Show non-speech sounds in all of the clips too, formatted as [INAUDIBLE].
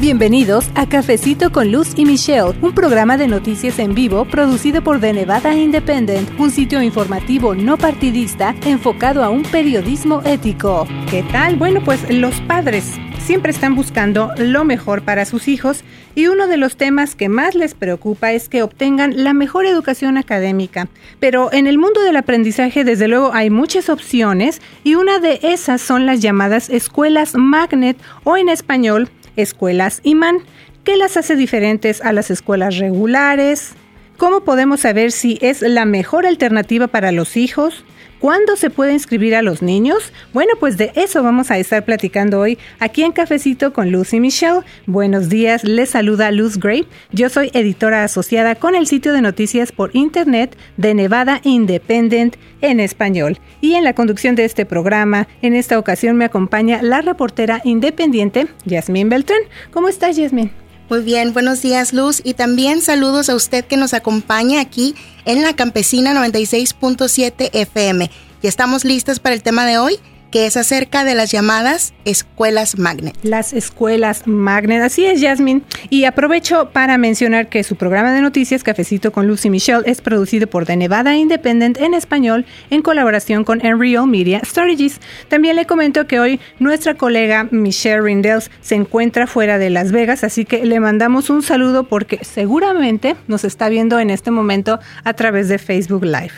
Bienvenidos a Cafecito con Luz y Michelle, un programa de noticias en vivo producido por The Nevada Independent, un sitio informativo no partidista enfocado a un periodismo ético. ¿Qué tal? Bueno, pues los padres siempre están buscando lo mejor para sus hijos y uno de los temas que más les preocupa es que obtengan la mejor educación académica. Pero en el mundo del aprendizaje desde luego hay muchas opciones y una de esas son las llamadas escuelas magnet o en español escuelas imán. ¿Qué las hace diferentes a las escuelas regulares? ¿Cómo podemos saber si es la mejor alternativa para los hijos? ¿Cuándo se puede inscribir a los niños? Bueno, pues de eso vamos a estar platicando hoy aquí en Cafecito con Lucy Michelle. Buenos días, les saluda Luz Gray. Yo soy editora asociada con el sitio de noticias por internet de Nevada Independent en español. Y en la conducción de este programa, en esta ocasión me acompaña la reportera independiente Yasmín Beltrán. ¿Cómo estás, Yasmín? Muy bien, buenos días Luz y también saludos a usted que nos acompaña aquí en la Campesina 96.7 FM. Y estamos listos para el tema de hoy que es acerca de las llamadas escuelas magnet. Las escuelas magnet, así es, Jasmine. Y aprovecho para mencionar que su programa de noticias Cafecito con Lucy Michelle es producido por The Nevada Independent en español en colaboración con Enreal Media Strategies. También le comento que hoy nuestra colega Michelle Rindels se encuentra fuera de Las Vegas, así que le mandamos un saludo porque seguramente nos está viendo en este momento a través de Facebook Live.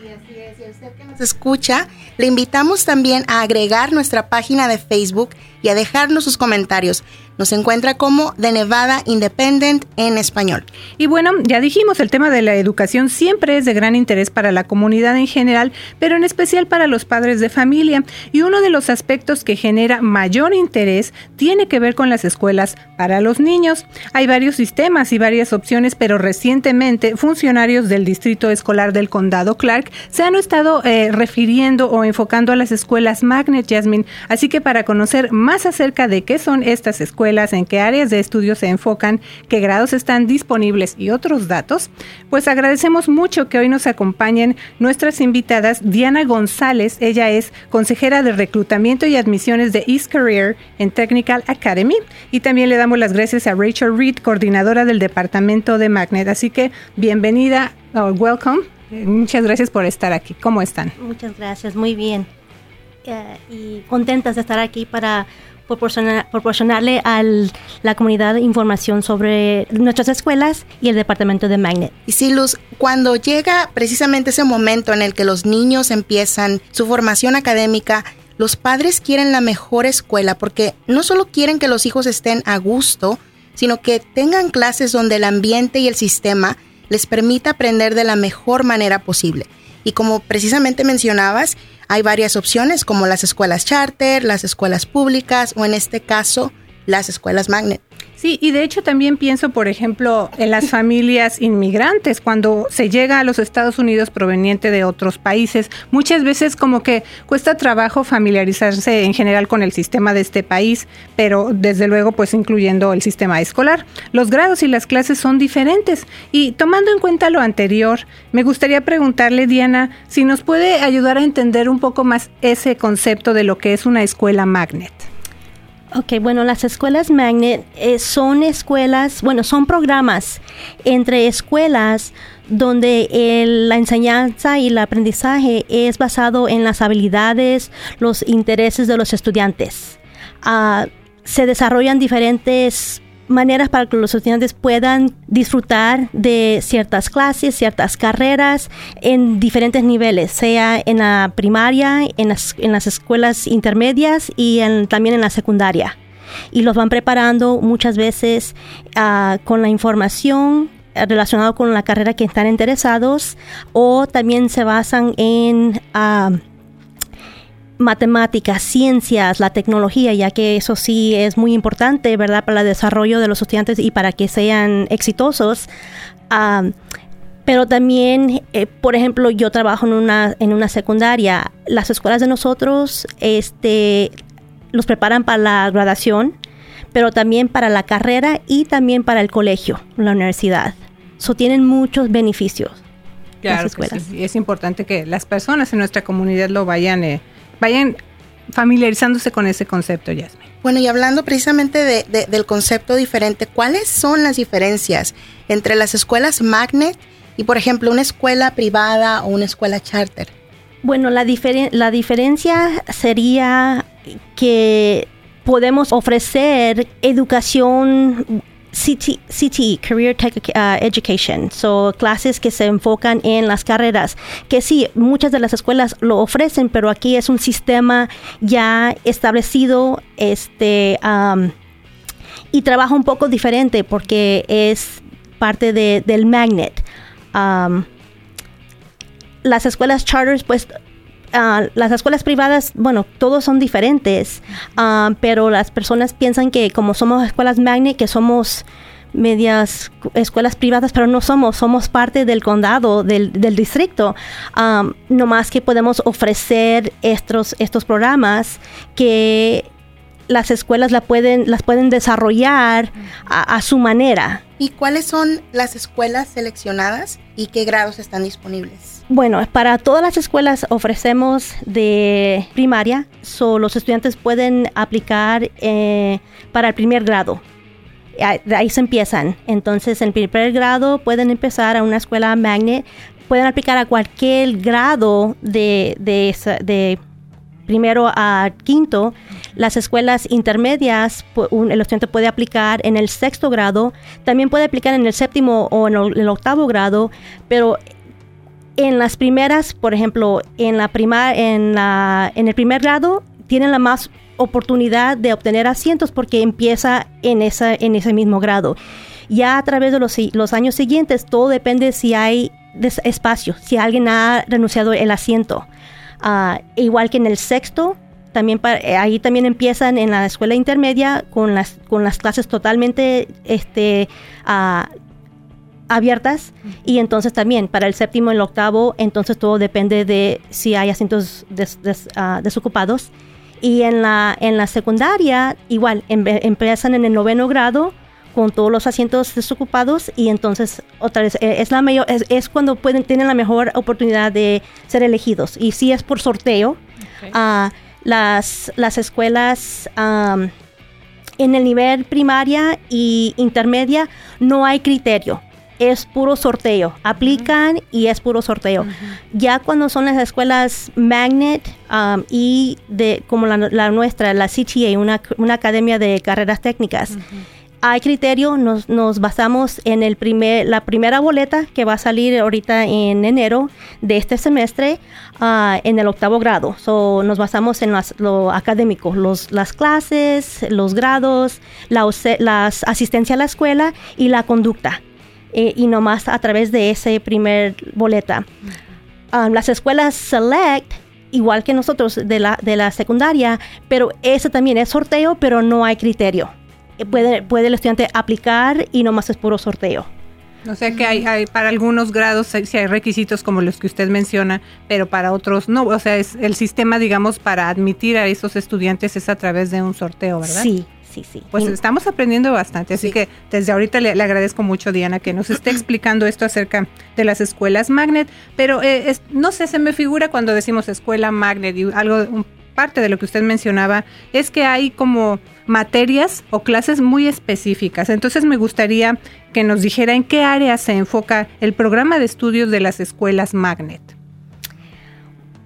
Sí, así es. Y usted que nos escucha, le invitamos también a agregar nuestra página de Facebook y a dejarnos sus comentarios. Nos encuentra como The Nevada Independent en español. Y bueno, ya dijimos, el tema de la educación siempre es de gran interés para la comunidad en general, pero en especial para los padres de familia. Y uno de los aspectos que genera mayor interés tiene que ver con las escuelas para los niños. Hay varios sistemas y varias opciones, pero recientemente funcionarios del Distrito Escolar del Condado Clark se han estado eh, refiriendo o enfocando a las escuelas Magnet Jasmine. Así que para conocer más acerca de qué son estas escuelas, en qué áreas de estudio se enfocan, qué grados están disponibles y otros datos, pues agradecemos mucho que hoy nos acompañen nuestras invitadas Diana González, ella es consejera de reclutamiento y admisiones de East Career en Technical Academy y también le damos las gracias a Rachel Reed, coordinadora del departamento de Magnet. Así que bienvenida, welcome. Muchas gracias por estar aquí. ¿Cómo están? Muchas gracias, muy bien. Eh, y contentas de estar aquí para proporcionarle a la comunidad información sobre nuestras escuelas y el departamento de Magnet. Y sí, Luz, cuando llega precisamente ese momento en el que los niños empiezan su formación académica, los padres quieren la mejor escuela porque no solo quieren que los hijos estén a gusto, sino que tengan clases donde el ambiente y el sistema les permita aprender de la mejor manera posible. Y como precisamente mencionabas, hay varias opciones como las escuelas charter, las escuelas públicas o en este caso las escuelas magnet. Sí, y de hecho también pienso, por ejemplo, en las familias inmigrantes, cuando se llega a los Estados Unidos proveniente de otros países, muchas veces como que cuesta trabajo familiarizarse en general con el sistema de este país, pero desde luego pues incluyendo el sistema escolar. Los grados y las clases son diferentes y tomando en cuenta lo anterior, me gustaría preguntarle, Diana, si nos puede ayudar a entender un poco más ese concepto de lo que es una escuela magnet. Ok, bueno, las escuelas Magnet eh, son escuelas, bueno, son programas entre escuelas donde la enseñanza y el aprendizaje es basado en las habilidades, los intereses de los estudiantes. Ah, se desarrollan diferentes maneras para que los estudiantes puedan disfrutar de ciertas clases, ciertas carreras en diferentes niveles, sea en la primaria, en las, en las escuelas intermedias y también en la secundaria. Y los van preparando muchas veces ah, con la información relacionada con la carrera que están interesados o también se basan en... Ah, matemáticas, ciencias, la tecnología, ya que eso sí es muy importante, ¿verdad?, para el desarrollo de los estudiantes y para que sean exitosos. pero también, eh, por ejemplo, yo trabajo en una, en una secundaria. Las escuelas de nosotros este, los preparan para la graduación, pero también para la carrera y también para el colegio, la universidad. So, tienen muchos beneficios. Claro, es importante que las personas en nuestra comunidad lo vayan, eh, vayan familiarizándose con ese concepto, Yasmin. Bueno, y hablando precisamente de, del concepto diferente, ¿cuáles son las diferencias entre las escuelas magnet y, por ejemplo, una escuela privada o una escuela charter? Bueno, la, la diferencia sería que podemos ofrecer educación CTE, Career Tech uh, Education, so clases que se enfocan en las carreras, que sí, muchas de las escuelas lo ofrecen, pero aquí es un sistema ya establecido, este, um, y trabaja un poco diferente porque es parte de, del magnet. Um, las escuelas charters, pues Ah, las escuelas privadas, bueno, todos son diferentes, ah, pero las personas piensan que como somos escuelas magnet, que somos medias escuelas privadas, pero no somos, somos parte del condado, del, del distrito. Um, no más que podemos ofrecer estos, estos programas que las escuelas la pueden, las pueden desarrollar a, su manera. ¿Y cuáles son las escuelas seleccionadas y qué grados están disponibles? Bueno, para todas las escuelas ofrecemos de primaria, so los estudiantes pueden aplicar eh, para el primer grado. Ahí se empiezan. Entonces, en primer grado pueden empezar a una escuela magnet, pueden aplicar a cualquier grado de, de, de primero a quinto, las escuelas intermedias, el estudiante puede aplicar en el sexto grado, también puede aplicar en el séptimo o en el, octavo grado, pero en las primeras, por ejemplo, en la en la, en el primer grado, tienen la más oportunidad de obtener asientos porque empieza en, esa, en ese mismo grado. Ya a través de los, los años siguientes, todo depende si hay espacio, si alguien ha renunciado el asiento. Ah, igual que en el sexto, también eh, ahí también empiezan en la escuela intermedia con las, con las clases totalmente este, ah, abiertas y entonces también para el séptimo y el octavo, entonces todo depende de si hay asientos ah, desocupados. Y en la, en la secundaria, igual, empiezan en el noveno grado con todos los asientos desocupados y entonces otra vez eh, es la mayor es, cuando pueden tienen la mejor oportunidad de ser elegidos. Y si es por sorteo. Ah, las las escuelas en el nivel primaria y intermedia no hay criterio es puro sorteo. Aplican y es puro sorteo. Ya cuando son las escuelas magnet y de como la, nuestra, la CTA, una, una academia de carreras técnicas, hay criterio, nos, nos, basamos en el primer, la primera boleta que va a salir ahorita en enero de este semestre ah, en el octavo grado. So, nos basamos en lo académico, los, las clases, los grados, la las asistencia a la escuela y la conducta. Eh, y nomás a través de ese primer boleta. Ah, las escuelas select igual que nosotros de la, de la secundaria, pero ese también es sorteo, pero no hay criterio. Eh, puede, puede el estudiante aplicar y nomás es puro sorteo. O sea que hay, hay para algunos grados sí hay requisitos como los que usted menciona, pero para otros no. O sea, es el sistema, digamos, para admitir a esos estudiantes es a través de un sorteo, ¿verdad? Sí, sí, sí. Pues estamos aprendiendo bastante, así que desde ahorita le, agradezco mucho, Diana, que nos esté [CLEARS THROAT] explicando esto acerca de las escuelas Magnet, pero eh, no sé, se me figura cuando decimos escuela Magnet y algo, un parte de lo que usted mencionaba es que hay como materias o clases muy específicas. Entonces me gustaría que nos dijera en qué área se enfoca el programa de estudios de las escuelas Magnet.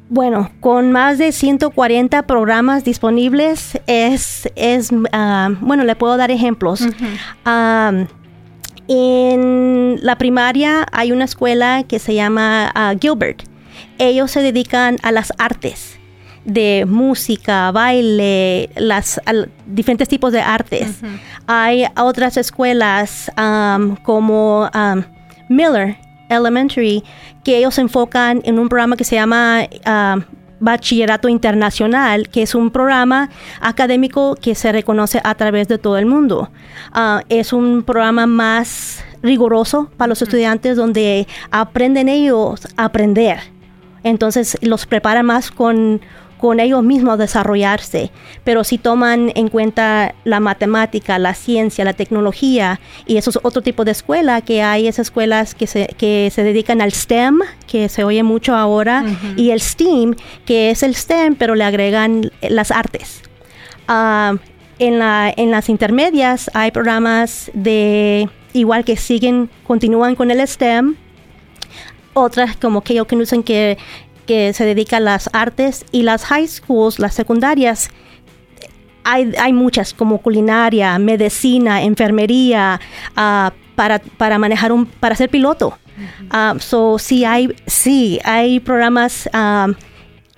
Bueno, con más de 140 programas disponibles, es, es ah, bueno, le puedo dar ejemplos. en la primaria hay una escuela que se llama ah, Gilbert. Ellos se dedican a las artes de música, baile, las diferentes tipos de artes. Hay otras escuelas um, como um, Miller Elementary que ellos se enfocan en un programa que se llama um, bachillerato internacional, que es un programa académico que se reconoce a través de todo el mundo. Ah, es un programa más riguroso para los estudiantes donde aprenden ellos a aprender. Entonces los prepara más con con ellos mismos desarrollarse, pero si toman en cuenta la matemática, la ciencia, la tecnología, y eso es otro tipo de escuela, que hay esas escuelas que se, que se dedican al STEM, que se oye mucho ahora, y el STEAM, que es el STEM, pero le agregan las artes. Ah, en, la, en las intermedias hay programas de igual que siguen, continúan con el STEM, otras como que que usan que que se dedica a las artes y las high schools, las secundarias, hay, hay muchas como culinaria, medicina, enfermería, uh, para, para manejar un, para ser piloto. Uh, so sí hay, sí hay programas um,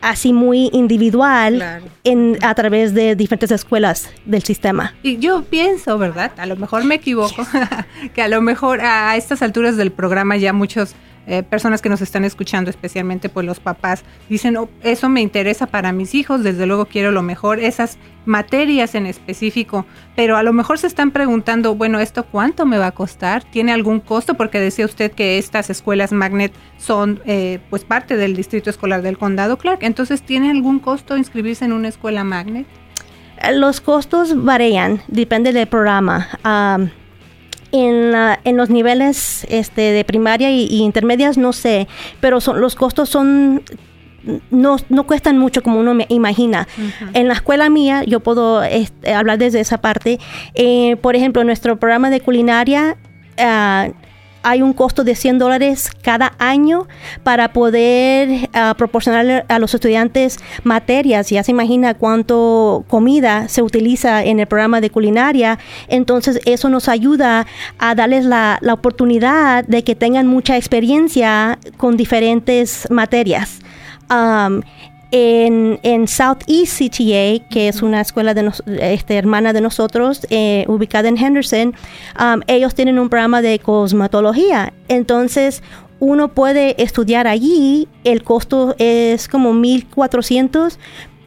así muy individual en, a través de diferentes escuelas del sistema. Y yo pienso, ¿verdad? A lo mejor me equivoco, [LAUGHS] que a lo mejor a estas alturas del programa ya muchos eh, personas que nos están escuchando, especialmente pues los papás, dicen, oh, eso me interesa para mis hijos, desde luego quiero lo mejor, esas materias en específico, pero a lo mejor se están preguntando, bueno, ¿esto cuánto me va a costar? ¿Tiene algún costo? Porque decía usted que estas escuelas Magnet son eh, pues parte del distrito escolar del condado Clark, entonces ¿tiene algún costo inscribirse en una escuela Magnet? Los costos varían, depende del programa en, en los niveles este, de primaria y, intermedias no sé, pero son, los costos son no, no cuestan mucho como uno me imagina. En la escuela mía, yo puedo este, hablar desde esa parte. Eh, por ejemplo, nuestro programa de culinaria uh, hay un costo de 100 dólares cada año para poder uh, proporcionarle a los estudiantes materias. Ya se imagina cuánto comida se utiliza en el programa de culinaria. Entonces eso nos ayuda a darles la, la oportunidad de que tengan mucha experiencia con diferentes materias. En, en Southeast CTA, que es una escuela de este, hermana de nosotros, eh, ubicada en Henderson, um, ellos tienen un programa de cosmetología. Entonces, uno puede estudiar allí, el costo es como 1.400,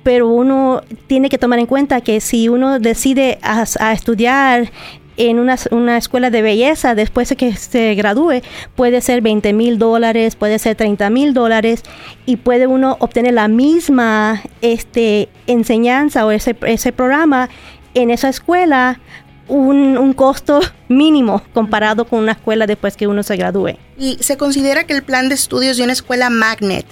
pero uno tiene que tomar en cuenta que si uno decide a estudiar en una, una escuela de belleza después de que se gradúe puede ser 20 mil dólares, puede ser 30 mil dólares y puede uno obtener la misma este, enseñanza o ese, ese programa en esa escuela un, un, costo mínimo comparado con una escuela después que uno se gradúe. ¿Y se considera que el plan de estudios de una escuela magnet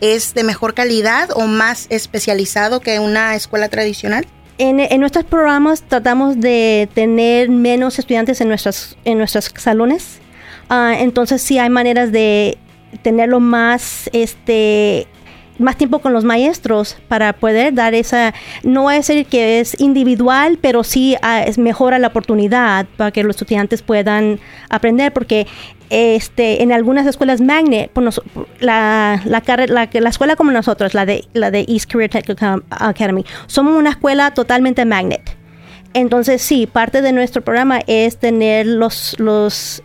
es de mejor calidad o más especializado que una escuela tradicional? En, nuestros programas tratamos de tener menos estudiantes en, nuestros, en nuestros salones. Ah, entonces sí hay maneras de tenerlo más este más tiempo con los maestros para poder dar esa, no es decir que es individual, pero sí ah, es mejora la oportunidad para que los estudiantes puedan aprender, porque este, en algunas escuelas magnet, pues la, la, la, la, escuela como nosotros, la de, la de East Career Technical Academy, somos una escuela totalmente magnet. Entonces, sí, parte de nuestro programa es tener los, los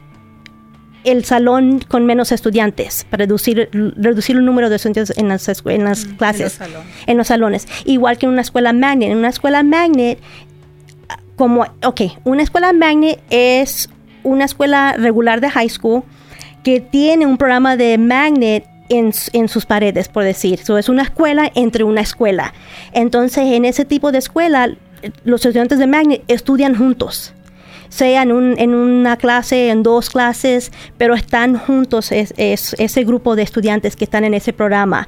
el salón con menos estudiantes para reducir, reducir el número de estudiantes en las, en las mm, clases, en los, salones. Igual que en una escuela magnet. En una escuela magnet, como, ok, una escuela magnet es una escuela regular de high school que tiene un programa de magnet en, en, sus paredes, por decir. So, es una escuela entre una escuela. Entonces, en ese tipo de escuela, los estudiantes de magnet estudian juntos sea en, en una clase, en dos clases, pero están juntos es, ese grupo de estudiantes que están en ese programa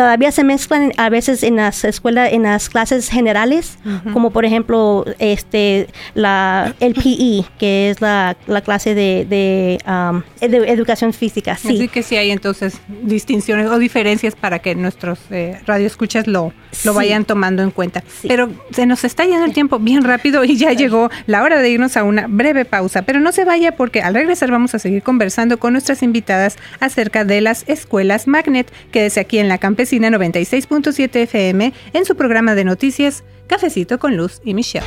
todavía se mezclan a veces en las escuelas, en las clases generales, como por ejemplo este la el PE, que es la, clase de, de, um, educación física. Sí. Así que sí hay entonces distinciones o diferencias para que nuestros eh, radioescuchas lo, lo vayan tomando en cuenta. Pero se nos está yendo el tiempo bien rápido y ya llegó la hora de irnos a una breve pausa. Pero no se vaya porque al regresar vamos a seguir conversando con nuestras invitadas acerca de las escuelas Magnet, que desde aquí en la campesina Cine 96.7 FM en su programa de noticias Cafecito con Luz y Michelle.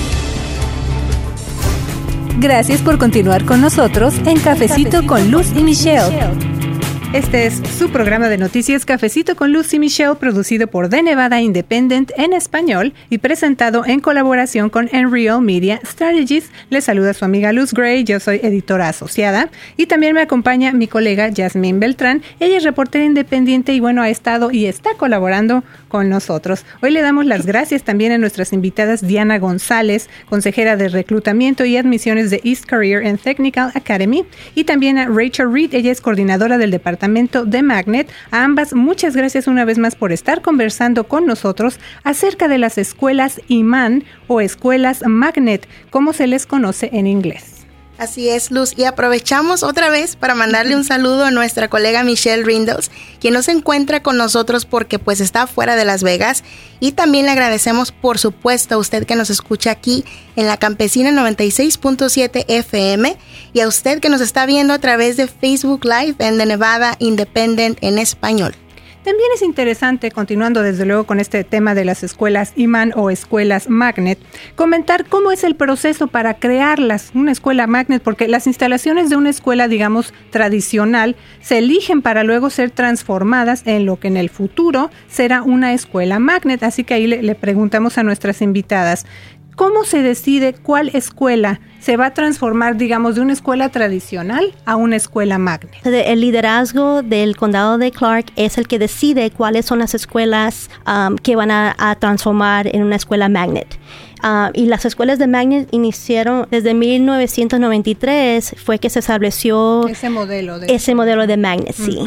Gracias por continuar con nosotros en Cafecito, con Luz y Michelle. Este es su programa de noticias Cafecito con Luz y Michelle, producido por The Nevada Independent en español y presentado en colaboración con Enreal Media Strategies. Les saluda su amiga Luz Gray, yo soy editora asociada y también me acompaña mi colega Jasmine Beltrán. Ella es reportera independiente y bueno, ha estado y está colaborando con nosotros. Hoy le damos las gracias también a nuestras invitadas Diana González, consejera de reclutamiento y admisiones de East Career and Technical Academy, y también a Rachel Reed, ella es coordinadora del departamento de Magnet. A ambas, muchas gracias una vez más por estar conversando con nosotros acerca de las escuelas IMAN o escuelas Magnet, como se les conoce en inglés. Así es, Luz. Y aprovechamos otra vez para mandarle un saludo a nuestra colega Michelle Rindles, quien no se encuentra con nosotros porque pues está fuera de Las Vegas. Y también le agradecemos, por supuesto, a usted que nos escucha aquí en la Campesina 96.7 FM y a usted que nos está viendo a través de Facebook Live en The Nevada Independent en español. También es interesante, continuando desde luego con este tema de las escuelas IMAN o escuelas Magnet, comentar cómo es el proceso para crearlas, una escuela Magnet, porque las instalaciones de una escuela, digamos, tradicional, se eligen para luego ser transformadas en lo que en el futuro será una escuela Magnet. Así que ahí le, le preguntamos a nuestras invitadas, ¿Cómo se decide cuál escuela se va a transformar, digamos, de una escuela tradicional a una escuela magnet? El liderazgo del condado de Clark es el que decide cuáles son las escuelas um, que van a, transformar en una escuela magnet. Uh, y las escuelas de magnet iniciaron desde 1993, fue que se estableció ese modelo de, ese modelo de magnet, sí.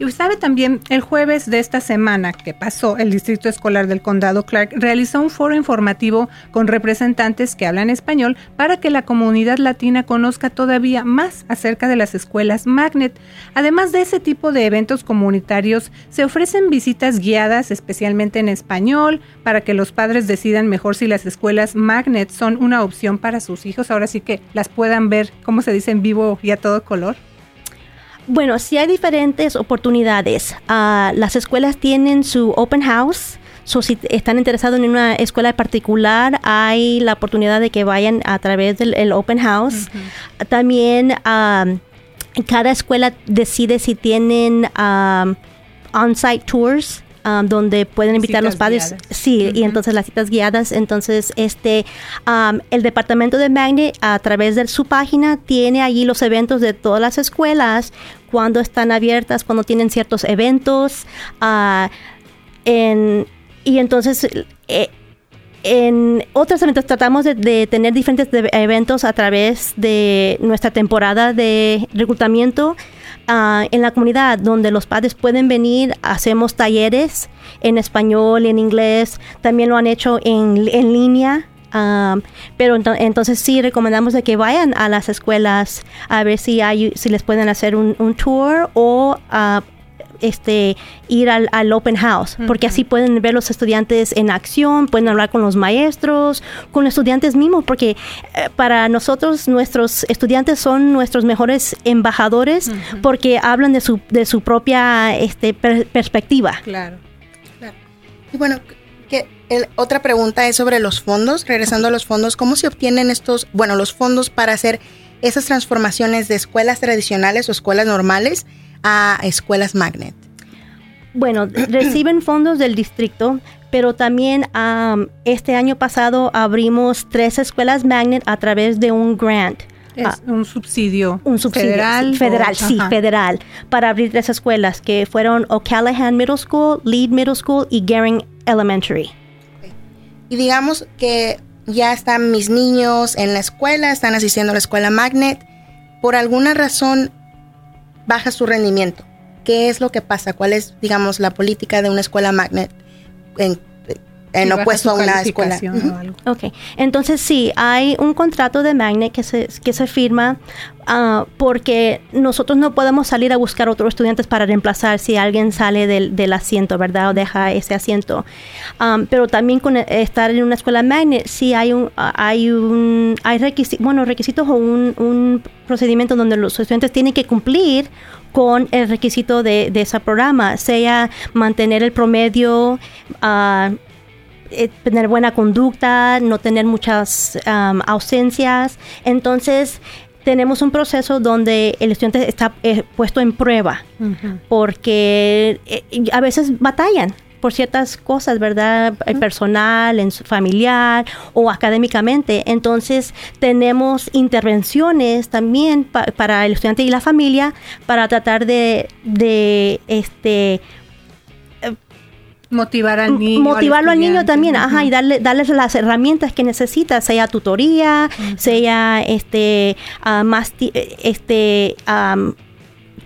Y sabe también, el jueves de esta semana que pasó, el Distrito Escolar del Condado Clark realizó un foro informativo con representantes que hablan español para que la comunidad latina conozca todavía más acerca de las escuelas Magnet. Además de ese tipo de eventos comunitarios, se ofrecen visitas guiadas especialmente en español para que los padres decidan mejor si las escuelas Magnet son una opción para sus hijos. Ahora sí que las puedan ver, como se dice, en vivo y a todo color. Bueno, sí hay diferentes oportunidades. Ah, las escuelas tienen su open house. si están interesados en una escuela particular, hay la oportunidad de que vayan a través del open house. También ah, cada escuela decide si tienen um, on-site tours Um, donde pueden invitar los padres. Sí, y entonces las citas guiadas. Entonces, este, um, el departamento de Magnet a través de su página tiene allí los eventos de todas las escuelas, cuando están abiertas, cuando tienen ciertos eventos. Uh, y entonces, eh, en otros eventos tratamos de, tener diferentes eventos a través de nuestra temporada de reclutamiento Ah, en la comunidad donde los padres pueden venir, hacemos talleres en español, en inglés, también lo han hecho en, en línea. Ah, pero entonces sí recomendamos de que vayan a las escuelas a ver si hay, si les pueden hacer un, tour o uh, este, ir al, open house, porque así pueden ver los estudiantes en acción, pueden hablar con los maestros, con los estudiantes mismos, porque eh, para nosotros nuestros estudiantes son nuestros mejores embajadores porque hablan de su, de su propia este, perspectiva. Claro, claro. Y bueno, que otra pregunta es sobre los fondos, regresando a los fondos, ¿cómo se obtienen estos, bueno, los fondos para hacer esas transformaciones de escuelas tradicionales o escuelas normales a escuelas magnet? Bueno, [CLEARS THROAT] reciben fondos del distrito, pero también este año pasado abrimos tres escuelas magnet a través de un grant. Es ah, un subsidio. Un subsidio federal. federal, sí, federal. Para abrir tres escuelas que fueron O'Callaghan Middle School, Lead Middle School y Gering Elementary. Y digamos que ya están mis niños en la escuela, están asistiendo a la escuela Magnet. Por alguna razón baja su rendimiento. ¿Qué es lo que pasa? ¿Cuál es, digamos, la política de una escuela magnet en opuesto a una escuela. Ok, entonces sí, hay un contrato de Magnet que se, que se firma uh, porque nosotros no podemos salir a buscar otros estudiantes para reemplazar si alguien sale del, del asiento, ¿verdad? O deja ese asiento. Um, pero también con estar en una escuela Magnet, sí hay un, hay un, hay requisitos, bueno, requisitos o un, un procedimiento donde los estudiantes tienen que cumplir con el requisito de, de ese programa, sea mantener el promedio, uh, eh, tener buena conducta, no tener muchas ausencias. Entonces, tenemos un proceso donde el estudiante está eh, puesto en prueba, porque eh, a veces batallan por ciertas cosas, ¿verdad? Personal, en familiar o académicamente. Entonces, tenemos intervenciones también para el estudiante y la familia para tratar de, de este motivar al niño. Motivarlo al, niño también, ajá, y darle, darles las herramientas que necesita, sea tutoría, sea este uh, más este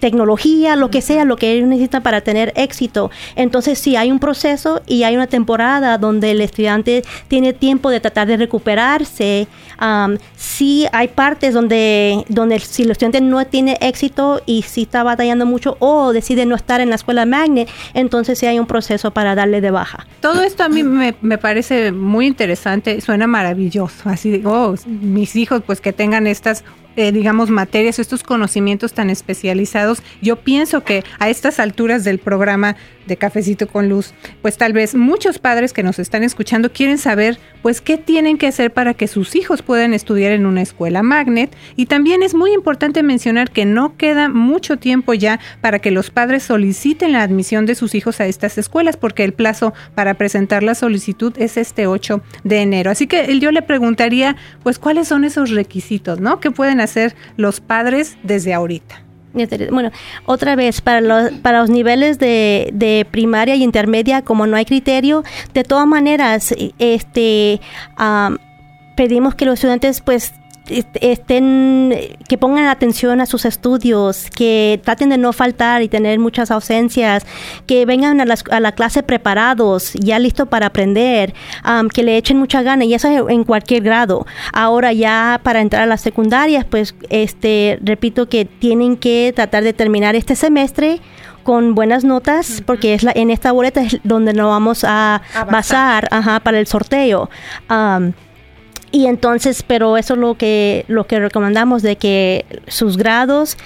tecnología, lo que sea, lo que ellos necesitan para tener éxito. Entonces, sí, hay un proceso y hay una temporada donde el estudiante tiene tiempo de tratar de recuperarse. Um, sí, hay partes donde, donde si el estudiante no tiene éxito y si está batallando mucho o decide no estar en la escuela Magnet, entonces sí hay un proceso para darle de baja. Todo esto a mí me, me parece muy interesante, suena maravilloso. Así de, oh, mis hijos, pues que tengan estas eh, digamos, materias, estos conocimientos tan especializados, yo pienso que a estas alturas del programa de Cafecito con Luz, pues tal vez muchos padres que nos están escuchando quieren saber, pues, qué tienen que hacer para que sus hijos puedan estudiar en una escuela magnet. Y también es muy importante mencionar que no queda mucho tiempo ya para que los padres soliciten la admisión de sus hijos a estas escuelas, porque el plazo para presentar la solicitud es este 8 de enero. Así que yo le preguntaría, pues, ¿cuáles son esos requisitos, no? ¿Qué pueden hacer los padres desde ahorita? Bueno, otra vez, para los, para los niveles de, de primaria y intermedia, como no hay criterio, de todas maneras, este, pedimos que los estudiantes pues estén, que pongan atención a sus estudios, que traten de no faltar y tener muchas ausencias, que vengan a, a la clase preparados, ya listos para aprender, que le echen mucha gana y eso en cualquier grado. Ahora ya para entrar a las secundarias, pues este repito que tienen que tratar de terminar este semestre con buenas notas, porque es la, en esta boleta es donde nos vamos a, basar, ajá, para el sorteo. Y entonces, pero eso es lo que, lo que recomendamos, de que sus grados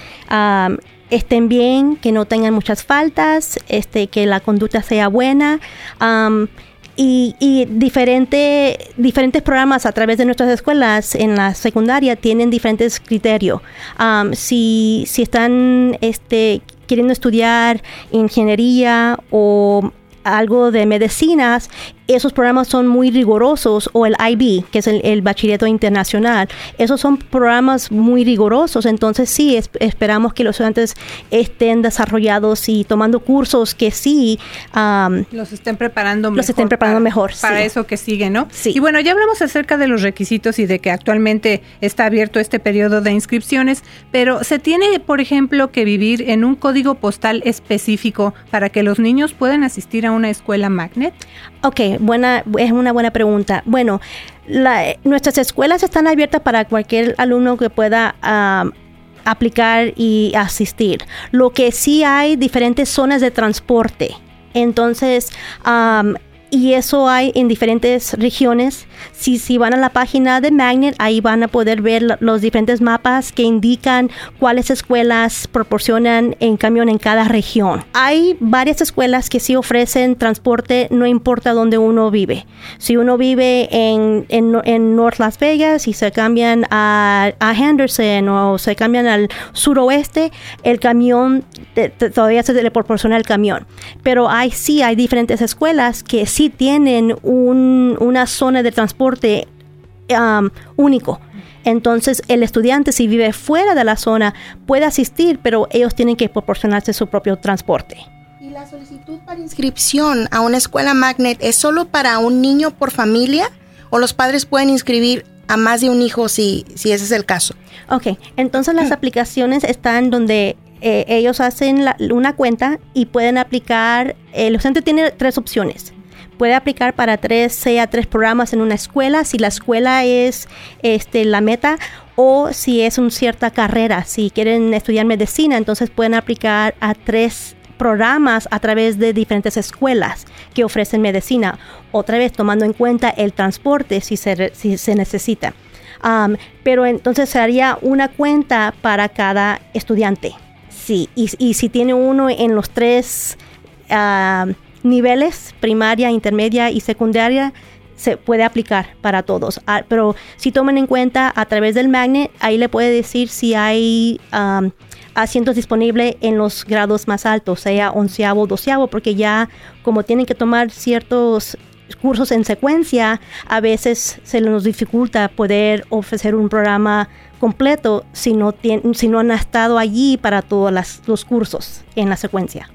estén bien, que no tengan muchas faltas, este, que la conducta sea buena. y, y diferente, diferentes programas a través de nuestras escuelas en la secundaria tienen diferentes criterios. si, si están este, queriendo estudiar ingeniería o algo de medicinas, esos programas son muy rigurosos, o el IB, que es el, bachillerato internacional, esos son programas muy rigurosos, entonces sí, esperamos que los estudiantes estén desarrollados y tomando cursos que sí los estén preparando mejor. Los estén preparando para, mejor. Para eso que sigue, ¿no? Sí. Y bueno, ya hablamos acerca de los requisitos y de que actualmente está abierto este periodo de inscripciones, pero se tiene, por ejemplo, que vivir en un código postal específico para que los niños puedan asistir a una escuela magnet. Ok, buena, es una buena pregunta. Bueno, nuestras escuelas están abiertas para cualquier alumno que pueda aplicar y asistir. Lo que sí hay diferentes zonas de transporte. Entonces, y eso hay en diferentes regiones. Si, si van a la página de Magnet, ahí van a poder ver los diferentes mapas que indican cuáles escuelas proporcionan en camión en cada región. Hay varias escuelas que sí ofrecen transporte, no importa dónde uno vive. Si uno vive en, en, North Las Vegas y se cambian a, a, Henderson o se cambian al suroeste, el camión todavía se le proporciona el camión. Pero hay sí hay diferentes escuelas que sí tienen una zona de transporte um, único. Entonces, el estudiante, si vive fuera de la zona, puede asistir, pero ellos tienen que proporcionarse su propio transporte. ¿Y la solicitud para inscripción a una escuela magnet es solo para un niño por familia? ¿O los padres pueden inscribir a más de un hijo si, si ese es el caso? Ok, entonces las aplicaciones están donde eh, ellos hacen una cuenta y pueden aplicar, el estudiante tiene tres opciones puede aplicar para tres, sea tres programas en una escuela, si la escuela es este, la meta, o si es una cierta carrera, si quieren estudiar medicina, entonces pueden aplicar a tres programas a través de diferentes escuelas que ofrecen medicina, otra vez tomando en cuenta el transporte si se, si se necesita. pero entonces se haría una cuenta para cada estudiante. Sí, y, si tiene uno en los tres niveles, primaria, intermedia y secundaria, se puede aplicar para todos. Ah, pero si toman en cuenta a través del magnet, ahí le puede decir si hay asientos disponibles en los grados más altos, sea onceavo doceavo, porque ya como tienen que tomar ciertos cursos en secuencia, a veces se nos dificulta poder ofrecer un programa completo si no, si no han estado allí para todos los cursos en la secuencia.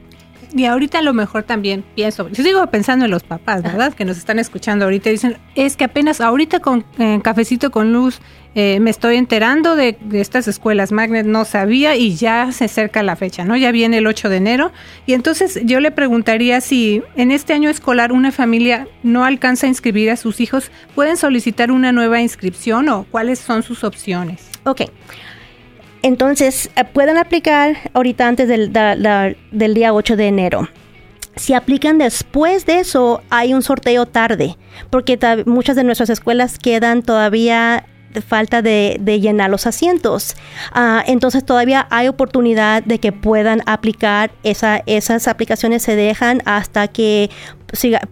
Y ahorita a lo mejor también pienso, yo sigo pensando en los papás, ¿verdad? Que nos están escuchando ahorita. Dicen, es que apenas ahorita con eh, Cafecito con Luz eh, me estoy enterando de, estas escuelas Magnet, no sabía y ya se acerca la fecha, ¿no? Ya viene el 8 de enero. Y entonces yo le preguntaría si en este año escolar una familia no alcanza a inscribir a sus hijos, ¿pueden solicitar una nueva inscripción o cuáles son sus opciones? Ok. Entonces, eh, pueden aplicar ahorita antes del, del día 8 de enero. Si aplican después de eso, hay un sorteo tarde, porque muchas de nuestras escuelas quedan todavía falta de, llenar los asientos. Ah, entonces todavía hay oportunidad de que puedan aplicar esa, esas aplicaciones se dejan hasta que siga,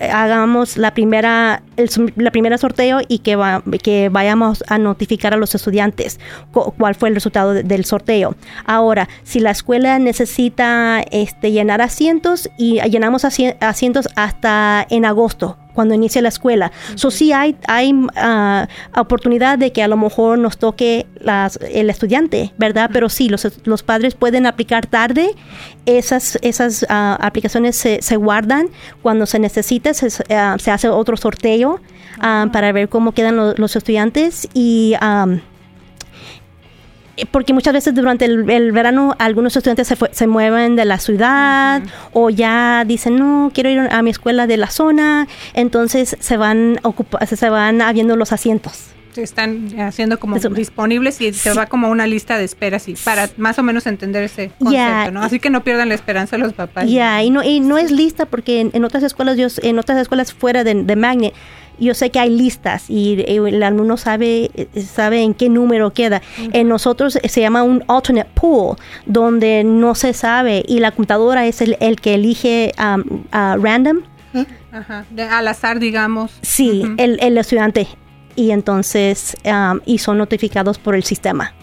hagamos la primera, el, la primera sorteo y que, va, que vayamos a notificar a los estudiantes cuál fue el resultado del sorteo. Ahora, si la escuela necesita este, llenar asientos y llenamos asientos hasta en agosto, cuando inicia la escuela. So sí hay, hay ah, oportunidad de que a lo mejor nos toque las, el estudiante, ¿verdad? Pero sí, los, los padres pueden aplicar tarde. Esas, esas ah, aplicaciones se, se, guardan cuando se necesite, se, ah, se hace otro sorteo para ver cómo quedan los estudiantes y porque muchas veces durante el, verano algunos estudiantes se, se, mueven de la ciudad o ya dicen no quiero ir a mi escuela de la zona entonces se van se van habiendo los asientos están haciendo como disponibles y se va como una lista de espera así para más o menos entender ese concepto, ¿no? Así que no pierdan la esperanza los papás. Ya, y no y no es lista porque en, otras escuelas yo en otras escuelas fuera de, de Magnet yo sé que hay listas y el alumno sabe, sabe en qué número queda. En nosotros se llama un alternate pool, donde no se sabe y la computadora es el, el que elige um, random. Ajá. al azar, digamos. Sí, el, el, estudiante. Y entonces, um, y son notificados por el sistema.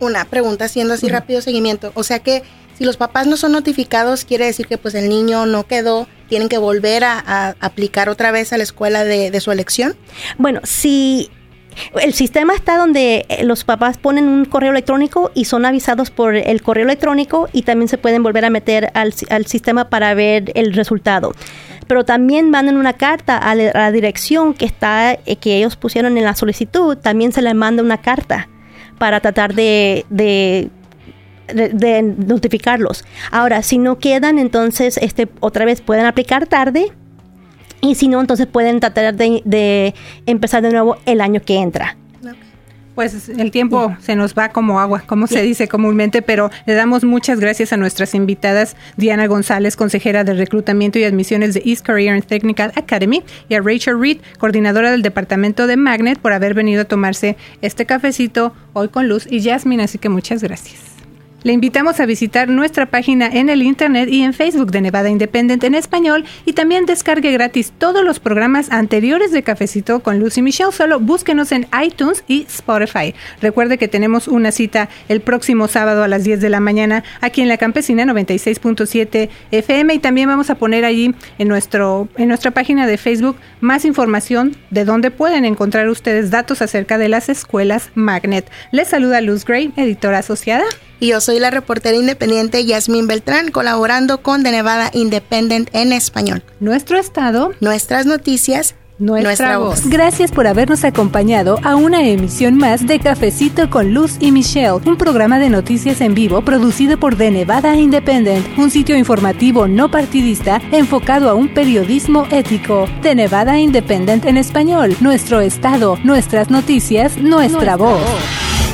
Una pregunta, haciendo así rápido seguimiento. O sea que si los papás no son notificados, quiere decir que pues el niño no quedó, tienen que volver a, aplicar otra vez a la escuela de, su elección. Bueno, si el sistema está donde eh, los papás ponen un correo electrónico y son avisados por el correo electrónico y también se pueden volver a meter al, sistema para ver el resultado. Pero también mandan una carta a la, dirección que está eh, que ellos pusieron en la solicitud. También se les manda una carta para tratar de de, notificarlos. Ahora, si no quedan, entonces este otra vez pueden aplicar tarde y si no, entonces pueden tratar de, empezar de nuevo el año que entra. Pues el tiempo se nos va como agua, como se dice comúnmente, pero le damos muchas gracias a nuestras invitadas, Diana González, consejera de reclutamiento y admisiones de East Career and Technical Academy, y a Rachel Reed, coordinadora del departamento de Magnet, por haber venido a tomarse este cafecito hoy con Luz y Jasmine, así que muchas gracias. Le invitamos a visitar nuestra página en el internet y en Facebook de Nevada Independent en español y también descargue gratis todos los programas anteriores de Cafecito con Lucy Michelle. Solo búsquenos en iTunes y Spotify. Recuerde que tenemos una cita el próximo sábado a las 10 de la mañana aquí en la Campesina 96.7 FM y también vamos a poner allí en, nuestro, en nuestra página de Facebook más información de dónde pueden encontrar ustedes datos acerca de las escuelas Magnet. Les saluda Luz Gray, editora asociada. Y yo soy la reportera independiente Yasmín Beltrán, colaborando con The Nevada Independent en español. Nuestro estado, nuestras noticias nuestra, voz. Gracias por habernos acompañado a una emisión más de Cafecito con Luz y Michelle, un programa de noticias en vivo producido por The Nevada Independent, un sitio informativo no partidista enfocado a un periodismo ético. The Nevada Independent en español, nuestro estado, nuestras noticias, nuestra, voz.